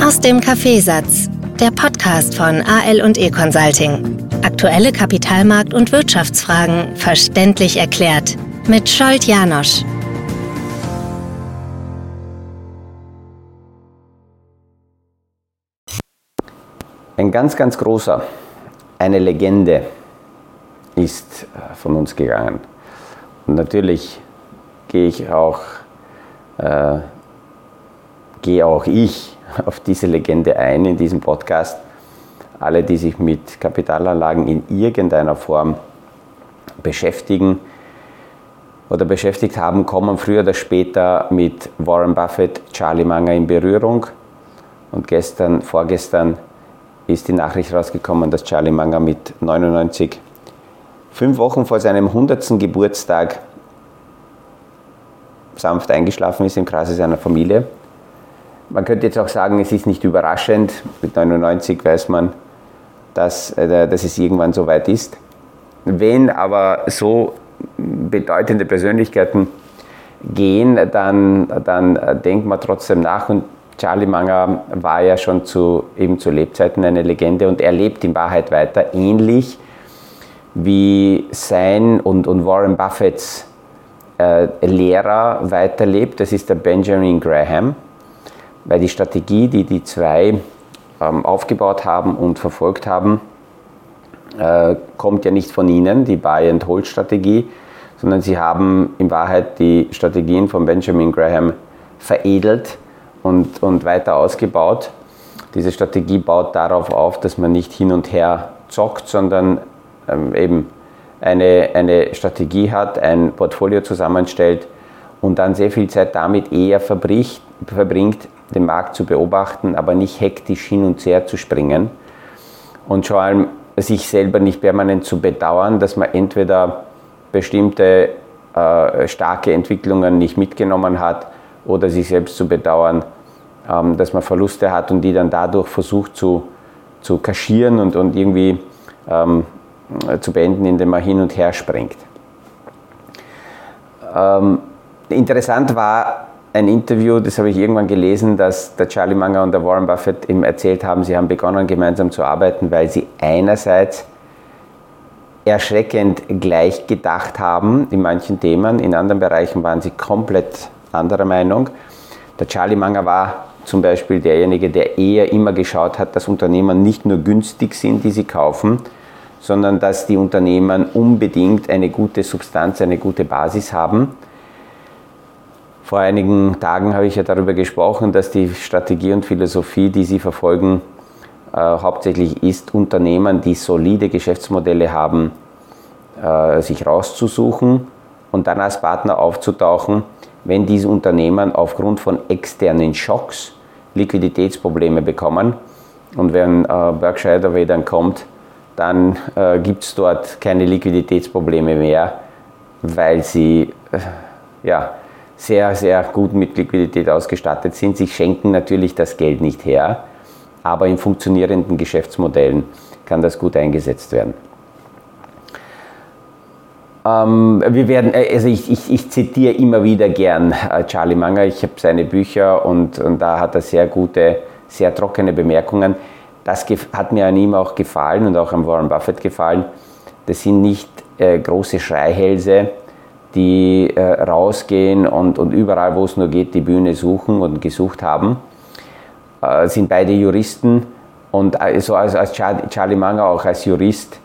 Aus dem Kaffeesatz, der Podcast von AL und E Consulting. Aktuelle Kapitalmarkt- und Wirtschaftsfragen verständlich erklärt mit Scholt Janosch. Ein ganz, ganz großer, eine Legende ist äh, von uns gegangen. Und natürlich gehe ich auch, äh, gehe auch ich auf diese Legende ein in diesem Podcast. Alle, die sich mit Kapitalanlagen in irgendeiner Form beschäftigen oder beschäftigt haben, kommen früher oder später mit Warren Buffett, Charlie Munger in Berührung. Und gestern, vorgestern ist die Nachricht rausgekommen, dass Charlie Munger mit 99, fünf Wochen vor seinem 100. Geburtstag, sanft eingeschlafen ist im Kreise seiner Familie. Man könnte jetzt auch sagen, es ist nicht überraschend. Mit 99 weiß man, dass, äh, dass es irgendwann so weit ist. Wenn aber so bedeutende Persönlichkeiten gehen, dann, dann denkt man trotzdem nach. Und Charlie Munger war ja schon zu, eben zu Lebzeiten eine Legende und er lebt in Wahrheit weiter, ähnlich wie sein und, und Warren Buffetts äh, Lehrer weiterlebt. Das ist der Benjamin Graham weil die Strategie, die die zwei ähm, aufgebaut haben und verfolgt haben, äh, kommt ja nicht von ihnen, die Buy-and-Hold-Strategie, sondern sie haben in Wahrheit die Strategien von Benjamin Graham veredelt und, und weiter ausgebaut. Diese Strategie baut darauf auf, dass man nicht hin und her zockt, sondern ähm, eben eine, eine Strategie hat, ein Portfolio zusammenstellt und dann sehr viel Zeit damit eher verbricht, verbringt, den Markt zu beobachten, aber nicht hektisch hin und her zu springen und vor allem sich selber nicht permanent zu bedauern, dass man entweder bestimmte äh, starke Entwicklungen nicht mitgenommen hat oder sich selbst zu bedauern, ähm, dass man Verluste hat und die dann dadurch versucht zu, zu kaschieren und, und irgendwie ähm, zu beenden, indem man hin und her springt. Ähm, interessant war ein Interview, das habe ich irgendwann gelesen, dass der Charlie Munger und der Warren Buffett ihm erzählt haben, sie haben begonnen gemeinsam zu arbeiten, weil sie einerseits erschreckend gleich gedacht haben in manchen Themen, in anderen Bereichen waren sie komplett anderer Meinung. Der Charlie Munger war zum Beispiel derjenige, der eher immer geschaut hat, dass Unternehmen nicht nur günstig sind, die sie kaufen, sondern dass die Unternehmen unbedingt eine gute Substanz, eine gute Basis haben vor einigen Tagen habe ich ja darüber gesprochen, dass die Strategie und Philosophie, die Sie verfolgen, äh, hauptsächlich ist, Unternehmen, die solide Geschäftsmodelle haben, äh, sich rauszusuchen und dann als Partner aufzutauchen, wenn diese Unternehmen aufgrund von externen Schocks Liquiditätsprobleme bekommen. Und wenn äh, Berkshire Hathaway dann kommt, dann äh, gibt es dort keine Liquiditätsprobleme mehr, weil sie äh, ja, sehr, sehr gut mit Liquidität ausgestattet sind. Sie schenken natürlich das Geld nicht her, aber in funktionierenden Geschäftsmodellen kann das gut eingesetzt werden. Ähm, wir werden, äh, also ich, ich, ich, zitiere immer wieder gern äh, Charlie Munger. Ich habe seine Bücher und, und da hat er sehr gute, sehr trockene Bemerkungen. Das hat mir an ihm auch gefallen und auch an Warren Buffett gefallen. Das sind nicht äh, große Schreihälse, die äh, rausgehen und, und überall, wo es nur geht, die Bühne suchen und gesucht haben. Äh, sind beide Juristen und äh, so als, als Charlie Munger auch als Jurist,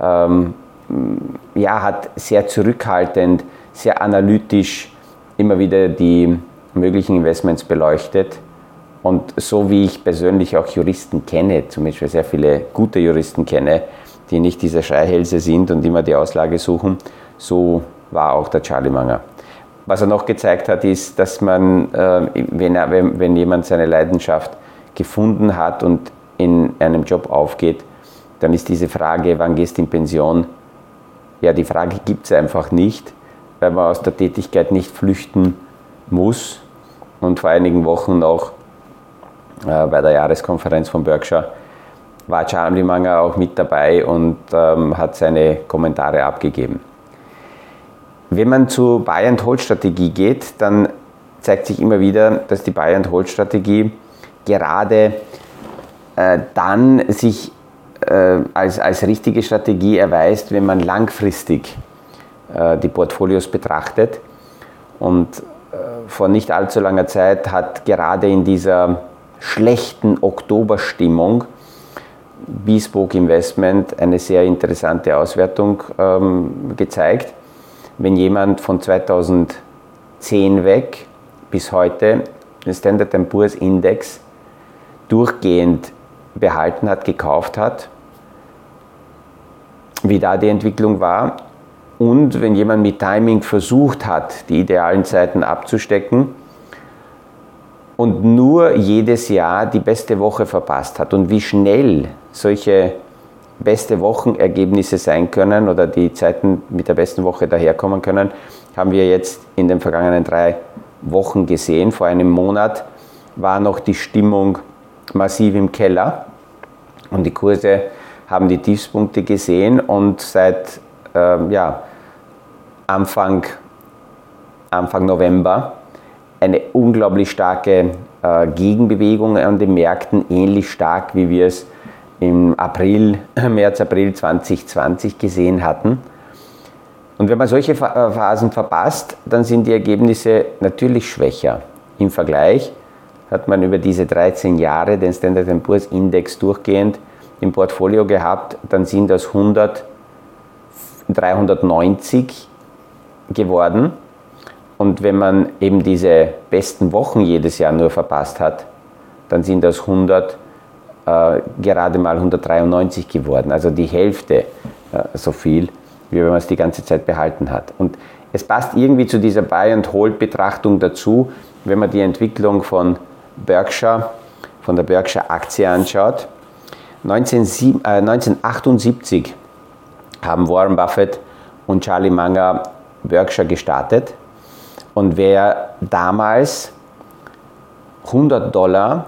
ähm, ja, hat sehr zurückhaltend, sehr analytisch immer wieder die möglichen Investments beleuchtet. Und so wie ich persönlich auch Juristen kenne, zum Beispiel sehr viele gute Juristen kenne, die nicht diese Schreihälse sind und immer die Auslage suchen, so war auch der Charlie Munger. Was er noch gezeigt hat, ist, dass man, äh, wenn, er, wenn, wenn jemand seine Leidenschaft gefunden hat und in einem Job aufgeht, dann ist diese Frage, wann gehst du in Pension, ja, die Frage gibt es einfach nicht, weil man aus der Tätigkeit nicht flüchten muss. Und vor einigen Wochen noch äh, bei der Jahreskonferenz von Berkshire war Charlie Munger auch mit dabei und ähm, hat seine Kommentare abgegeben. Wenn man zur Buy-and-Hold-Strategie geht, dann zeigt sich immer wieder, dass die Buy-and-Hold-Strategie gerade äh, dann sich äh, als, als richtige Strategie erweist, wenn man langfristig äh, die Portfolios betrachtet. Und äh, vor nicht allzu langer Zeit hat gerade in dieser schlechten Oktoberstimmung Bespoke Investment eine sehr interessante Auswertung ähm, gezeigt. Wenn jemand von 2010 weg bis heute den Standard Poor's Index durchgehend behalten hat, gekauft hat, wie da die Entwicklung war. Und wenn jemand mit Timing versucht hat, die idealen Zeiten abzustecken und nur jedes Jahr die beste Woche verpasst hat und wie schnell solche beste Wochenergebnisse sein können oder die Zeiten mit der besten Woche daherkommen können, haben wir jetzt in den vergangenen drei Wochen gesehen. Vor einem Monat war noch die Stimmung massiv im Keller und die Kurse haben die Tiefspunkte gesehen und seit äh, ja, Anfang, Anfang November eine unglaublich starke äh, Gegenbewegung an den Märkten, ähnlich stark wie wir es im April, März, April 2020 gesehen hatten. Und wenn man solche äh, Phasen verpasst, dann sind die Ergebnisse natürlich schwächer. Im Vergleich hat man über diese 13 Jahre den Standard Poor's Index durchgehend im Portfolio gehabt, dann sind das 100, 390 geworden. Und wenn man eben diese besten Wochen jedes Jahr nur verpasst hat, dann sind das 100 äh, gerade mal 193 geworden, also die Hälfte äh, so viel, wie wenn man es die ganze Zeit behalten hat. Und es passt irgendwie zu dieser Buy-and-Hold-Betrachtung dazu, wenn man die Entwicklung von Berkshire, von der Berkshire-Aktie anschaut. 19, äh, 1978 haben Warren Buffett und Charlie Munger Berkshire gestartet. Und wer damals 100 Dollar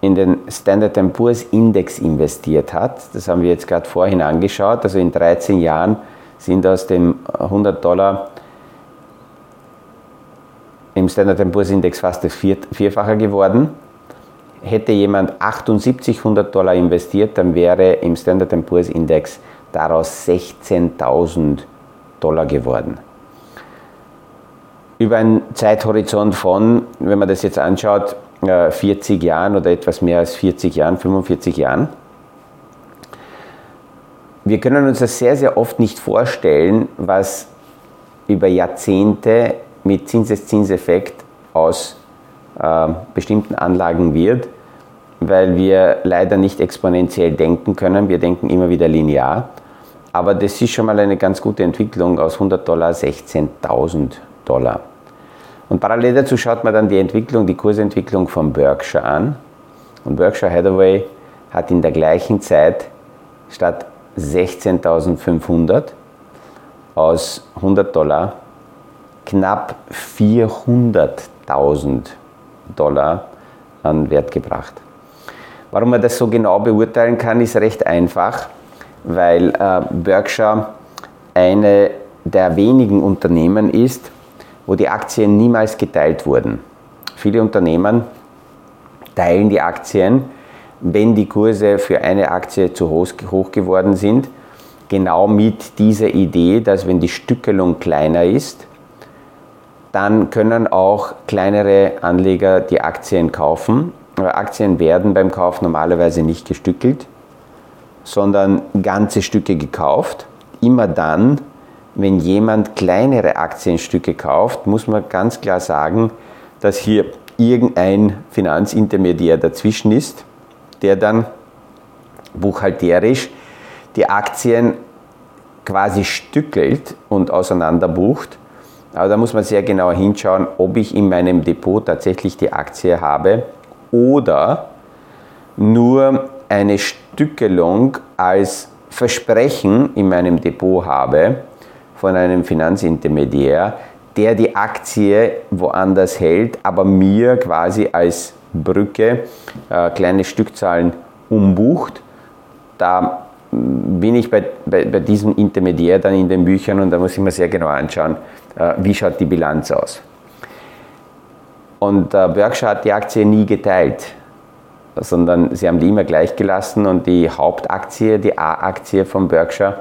in den Standard Poor's Index investiert hat. Das haben wir jetzt gerade vorhin angeschaut. Also in 13 Jahren sind aus dem 100 Dollar im Standard Poor's Index fast das Vierfache geworden. Hätte jemand 7800 Dollar investiert, dann wäre im Standard Poor's Index daraus 16.000 Dollar geworden. Über einen Zeithorizont von, wenn man das jetzt anschaut, 40 Jahren oder etwas mehr als 40 Jahren, 45 Jahren. Wir können uns das sehr, sehr oft nicht vorstellen, was über Jahrzehnte mit Zinseszinseffekt aus äh, bestimmten Anlagen wird, weil wir leider nicht exponentiell denken können. Wir denken immer wieder linear. Aber das ist schon mal eine ganz gute Entwicklung aus 100 Dollar 16.000 Dollar. Und parallel dazu schaut man dann die Entwicklung, die Kursentwicklung von Berkshire an. Und Berkshire Hathaway hat in der gleichen Zeit statt 16.500 aus 100 Dollar knapp 400.000 Dollar an Wert gebracht. Warum man das so genau beurteilen kann, ist recht einfach, weil äh, Berkshire eine der wenigen Unternehmen ist, wo die Aktien niemals geteilt wurden. Viele Unternehmen teilen die Aktien, wenn die Kurse für eine Aktie zu hoch geworden sind, genau mit dieser Idee, dass wenn die Stückelung kleiner ist, dann können auch kleinere Anleger die Aktien kaufen. Aber Aktien werden beim Kauf normalerweise nicht gestückelt, sondern ganze Stücke gekauft. Immer dann, wenn jemand kleinere Aktienstücke kauft, muss man ganz klar sagen, dass hier irgendein Finanzintermediär dazwischen ist, der dann buchhalterisch die Aktien quasi stückelt und auseinanderbucht. Aber da muss man sehr genau hinschauen, ob ich in meinem Depot tatsächlich die Aktie habe oder nur eine Stückelung als Versprechen in meinem Depot habe, von einem Finanzintermediär, der die Aktie woanders hält, aber mir quasi als Brücke äh, kleine Stückzahlen umbucht. Da bin ich bei, bei, bei, diesem Intermediär dann in den Büchern und da muss ich mir sehr genau anschauen, äh, wie schaut die Bilanz aus. Und äh, Berkshire hat die Aktie nie geteilt. sondern sie haben die immer gleich gelassen und die Hauptaktie, die A-Aktie von Berkshire,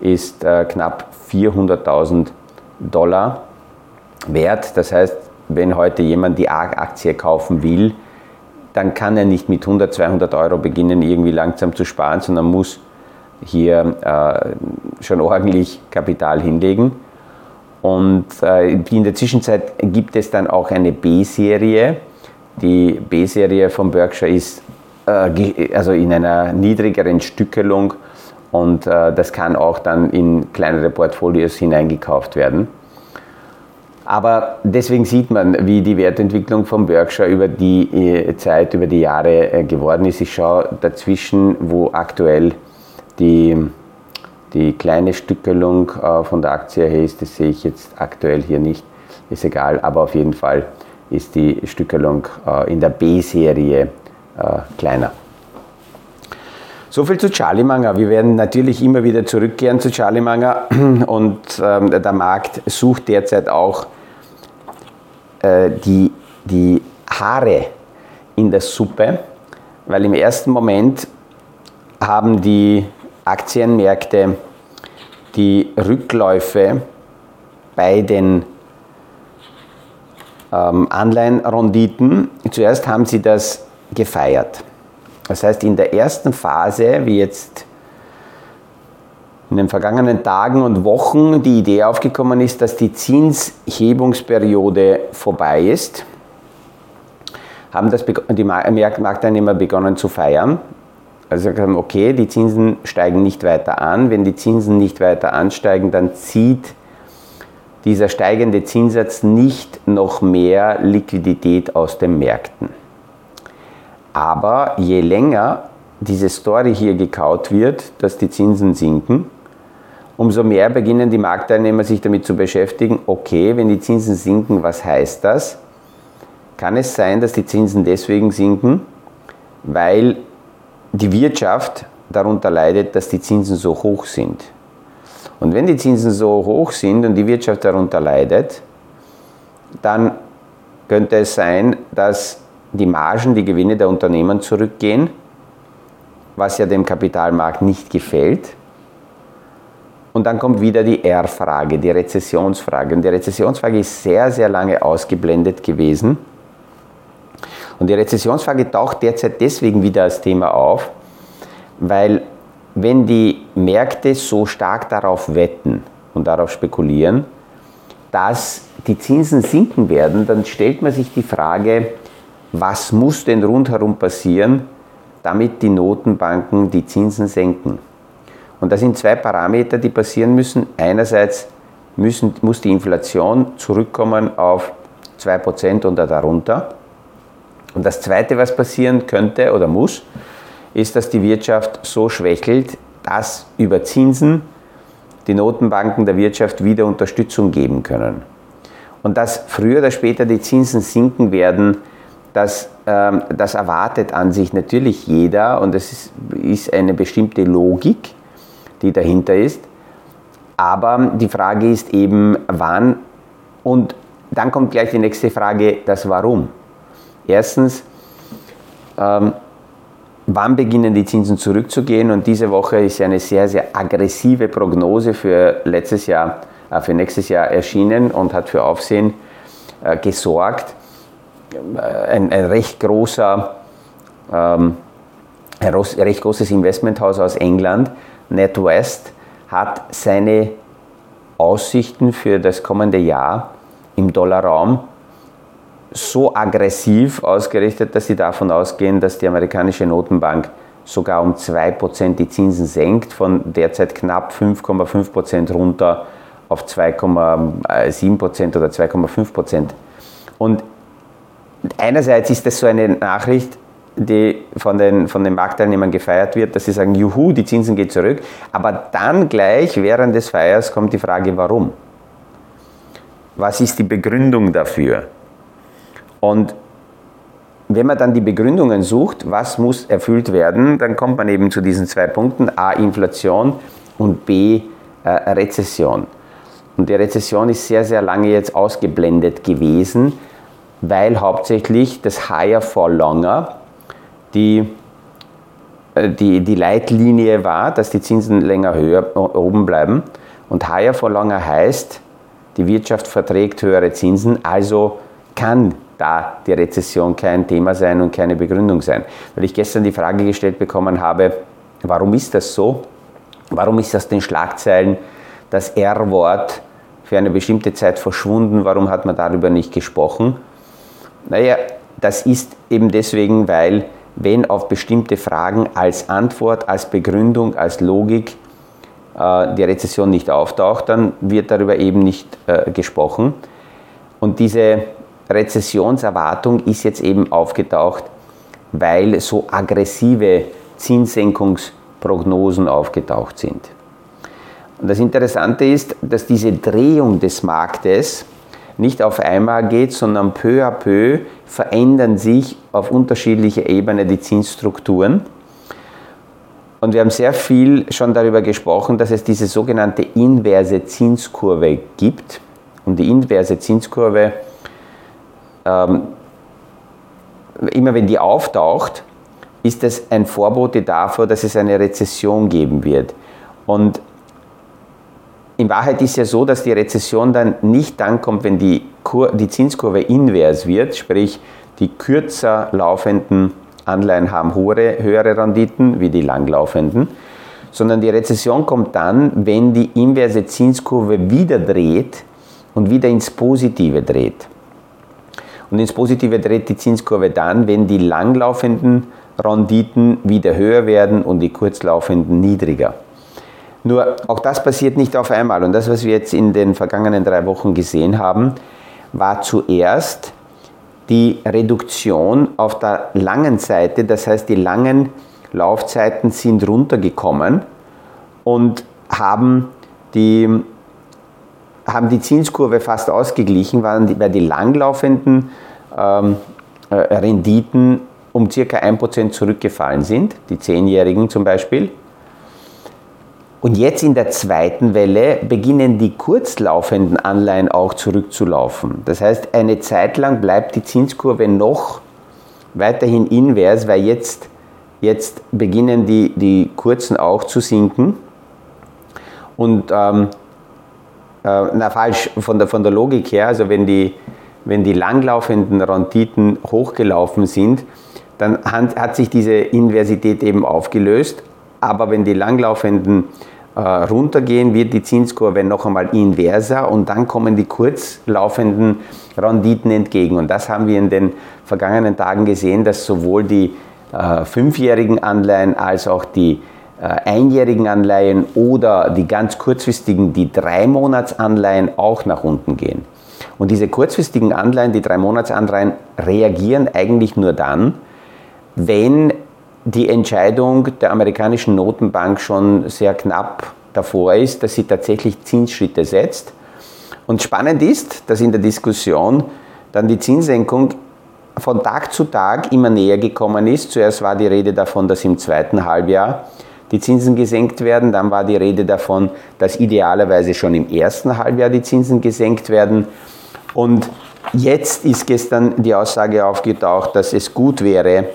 ist äh, knapp 400.000 Dollar wert. Das heißt, wenn heute jemand die A-Aktie kaufen will, dann kann er nicht mit 100, 200 Euro beginnen, irgendwie langsam zu sparen, sondern muss hier äh, schon ordentlich Kapital hinlegen. Und äh, in der Zwischenzeit gibt es dann auch eine B-Serie. Die B-Serie von Berkshire ist äh, also in einer niedrigeren Stückelung und äh, das kann auch dann in kleinere Portfolios hineingekauft werden. Aber deswegen sieht man, wie die Wertentwicklung von Berkshire über die äh, Zeit, über die Jahre äh, geworden ist. Ich schaue dazwischen, wo aktuell die, die kleine Stückelung äh, von der Aktie her ist. Das sehe ich jetzt aktuell hier nicht. Ist egal, aber auf jeden Fall ist die Stückelung in der B-Serie kleiner. So viel zu Charlie Manger. Wir werden natürlich immer wieder zurückkehren zu Charlie Manger und ähm, der Markt sucht derzeit auch äh, die, die Haare in der Suppe, weil im ersten Moment haben die Aktienmärkte die Rückläufe bei den ähm, Anleihenrenditen, zuerst haben sie das gefeiert. Das heißt, in der ersten Phase, wie jetzt in den vergangenen Tagen und Wochen die Idee aufgekommen ist, dass die Zinshebungsperiode vorbei ist, haben das die Marktteilnehmer begonnen zu feiern. Also gesagt haben, okay, die Zinsen steigen nicht weiter an. Wenn die Zinsen nicht weiter ansteigen, dann zieht dieser steigende Zinssatz nicht noch mehr Liquidität aus den Märkten. Aber je länger diese Story hier gekaut wird, dass die Zinsen sinken, umso mehr beginnen die Marktteilnehmer sich damit zu beschäftigen, okay, wenn die Zinsen sinken, was heißt das? Kann es sein, dass die Zinsen deswegen sinken, weil die Wirtschaft darunter leidet, dass die Zinsen so hoch sind? Und wenn die Zinsen so hoch sind und die Wirtschaft darunter leidet, dann könnte es sein, dass die Margen, die Gewinne der Unternehmen zurückgehen, was ja dem Kapitalmarkt nicht gefällt. Und dann kommt wieder die R-Frage, die Rezessionsfrage. Und die Rezessionsfrage ist sehr, sehr lange ausgeblendet gewesen. Und die Rezessionsfrage taucht derzeit deswegen wieder als Thema auf, weil wenn die Märkte so stark darauf wetten und darauf spekulieren, dass die Zinsen sinken werden, dann stellt man sich die Frage, was muss denn rundherum passieren, damit die Notenbanken die Zinsen senken. Und das sind zwei Parameter, die passieren müssen. Einerseits müssen, muss die Inflation zurückkommen auf 2% oder darunter. Und das Zweite, was passieren könnte oder muss, ist, dass die Wirtschaft so schwächelt, dass über Zinsen die Notenbanken der Wirtschaft wieder Unterstützung geben können. Und dass früher oder später die Zinsen sinken werden, das, ähm, das erwartet an sich natürlich jeder und es ist, ist eine bestimmte Logik die dahinter ist. Aber die Frage ist eben, wann und dann kommt gleich die nächste Frage, das Warum. Erstens, ähm, wann beginnen die Zinsen zurückzugehen? Und diese Woche ist eine sehr, sehr aggressive Prognose für letztes Jahr, äh, für nächstes Jahr erschienen und hat für Aufsehen äh, gesorgt. Äh, ein, ein, recht großer, ähm, ein recht großes Investmenthaus aus England NetWest hat seine Aussichten für das kommende Jahr im Dollarraum so aggressiv ausgerichtet, dass sie davon ausgehen, dass die amerikanische Notenbank sogar um 2% die Zinsen senkt, von derzeit knapp 5,5% runter auf 2,7% oder 2,5%. Und einerseits ist das so eine Nachricht, die von den, von den Marktteilnehmern gefeiert wird, dass sie sagen, juhu, die Zinsen gehen zurück. Aber dann gleich während des Feiers kommt die Frage, warum? Was ist die Begründung dafür? Und wenn man dann die Begründungen sucht, was muss erfüllt werden, dann kommt man eben zu diesen zwei Punkten, A, Inflation und B, äh, Rezession. Und die Rezession ist sehr, sehr lange jetzt ausgeblendet gewesen, weil hauptsächlich das Higher for Longer, die, äh, die, die Leitlinie war, dass die Zinsen länger höher oben bleiben. Und higher for longer heißt, die Wirtschaft verträgt höhere Zinsen, also kann da die Rezession kein Thema sein und keine Begründung sein. Weil ich gestern die Frage gestellt bekommen habe, warum ist das so? Warum ist aus den Schlagzeilen das R-Wort für eine bestimmte Zeit verschwunden? Warum hat man darüber nicht gesprochen? Naja, das ist eben deswegen, weil wenn auf bestimmte Fragen als Antwort, als Begründung, als Logik äh, die Rezession nicht auftaucht, dann wird darüber eben nicht äh, gesprochen. Und diese Rezessionserwartung ist jetzt eben aufgetaucht, weil so aggressive Zinssenkungsprognosen aufgetaucht sind. Und das Interessante ist, dass diese Drehung des Marktes nicht auf einmal geht, sondern peu à peu verändern sich auf unterschiedlicher Ebene die Zinsstrukturen. Und wir haben sehr viel schon darüber gesprochen, dass es diese sogenannte inverse Zinskurve gibt. Und die inverse Zinskurve ähm, immer wenn die auftaucht, ist es ein Vorbote dafür, dass es eine Rezession geben wird. Und in Wahrheit ist ja so, dass die Rezession dann nicht dann kommt, wenn die, Kur die Zinskurve invers wird, sprich die kürzer laufenden Anleihen haben höhere, höhere Renditen wie die langlaufenden, sondern die Rezession kommt dann, wenn die inverse Zinskurve wieder dreht und wieder ins Positive dreht. Und ins Positive dreht die Zinskurve dann, wenn die langlaufenden Renditen wieder höher werden und die kurzlaufenden niedriger. Nur auch das passiert nicht auf einmal. Und das, was wir jetzt in den vergangenen drei Wochen gesehen haben, war zuerst die Reduktion auf der langen Seite. Das heißt, die langen Laufzeiten sind runtergekommen und haben die haben die Zinskurve fast ausgeglichen, weil die langlaufenden ähm, äh, Renditen um circa 1% zurückgefallen sind, die Zehnjährigen zum Beispiel. Und jetzt in der zweiten Welle beginnen die kurzlaufenden Anleihen auch zurückzulaufen. Das heißt, eine Zeit lang bleibt die Zinskurve noch weiterhin invers, weil jetzt, jetzt beginnen die, die kurzen auch zu sinken. Und ähm, äh, na falsch, von der, von der Logik her, also wenn die, wenn die langlaufenden Renditen hochgelaufen sind, dann hat, hat sich diese Inversität eben aufgelöst. Aber wenn die langlaufenden äh, runtergehen, wird die Zinskurve noch einmal inverser und dann kommen die kurzlaufenden Renditen entgegen. Und das haben wir in den vergangenen Tagen gesehen, dass sowohl die äh, fünfjährigen Anleihen als auch die äh, einjährigen Anleihen oder die ganz kurzfristigen, die drei Monatsanleihen auch nach unten gehen. Und diese kurzfristigen Anleihen, die drei Monatsanleihen, reagieren eigentlich nur dann, wenn die Entscheidung der amerikanischen Notenbank schon sehr knapp davor ist, dass sie tatsächlich Zinsschritte setzt. Und spannend ist, dass in der Diskussion dann die Zinssenkung von Tag zu Tag immer näher gekommen ist. Zuerst war die Rede davon, dass im zweiten Halbjahr die Zinsen gesenkt werden. Dann war die Rede davon, dass idealerweise schon im ersten Halbjahr die Zinsen gesenkt werden. Und jetzt ist gestern die Aussage aufgetaucht, dass es gut wäre,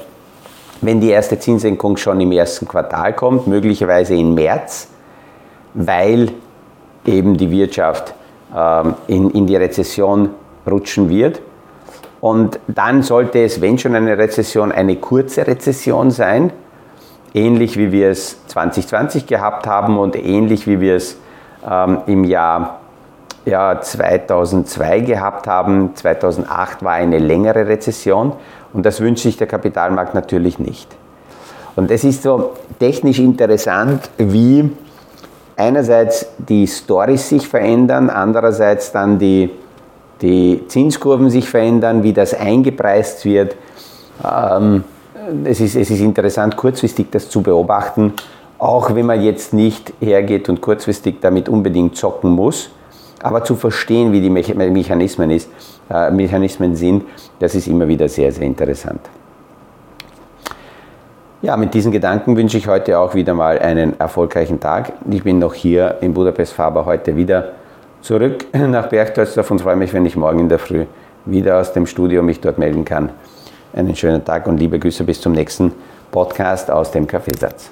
wenn die erste Zinssenkung schon im ersten Quartal kommt, möglicherweise im März, weil eben die Wirtschaft ähm, in, in die Rezession rutschen wird. Und dann sollte es, wenn schon eine Rezession, eine kurze Rezession sein, ähnlich wie wir es 2020 gehabt haben und ähnlich wie wir es ähm, im Jahr ja, 2002 gehabt haben. 2008 war eine längere Rezession und das wünscht sich der Kapitalmarkt natürlich nicht. Und es ist so technisch interessant, wie einerseits die Stories sich verändern, andererseits dann die, die Zinskurven sich verändern, wie das eingepreist wird. Ähm, es ist, es ist interessant, kurzfristig das zu beobachten, auch wenn man jetzt nicht hergeht und kurzfristig damit unbedingt zocken muss, aber zu verstehen, wie die Mechanismen, ist, äh, Mechanismen sind, das ist immer wieder sehr, sehr interessant. Ja, mit diesen Gedanken wünsche ich heute auch wieder mal einen erfolgreichen Tag. Ich bin noch hier in Budapest Faber heute wieder zurück nach Berchtesgaden und freue mich, wenn ich morgen in der Früh wieder aus dem Studio mich dort melden kann einen schönen Tag und liebe Grüße bis zum nächsten Podcast aus dem Kaffeesatz.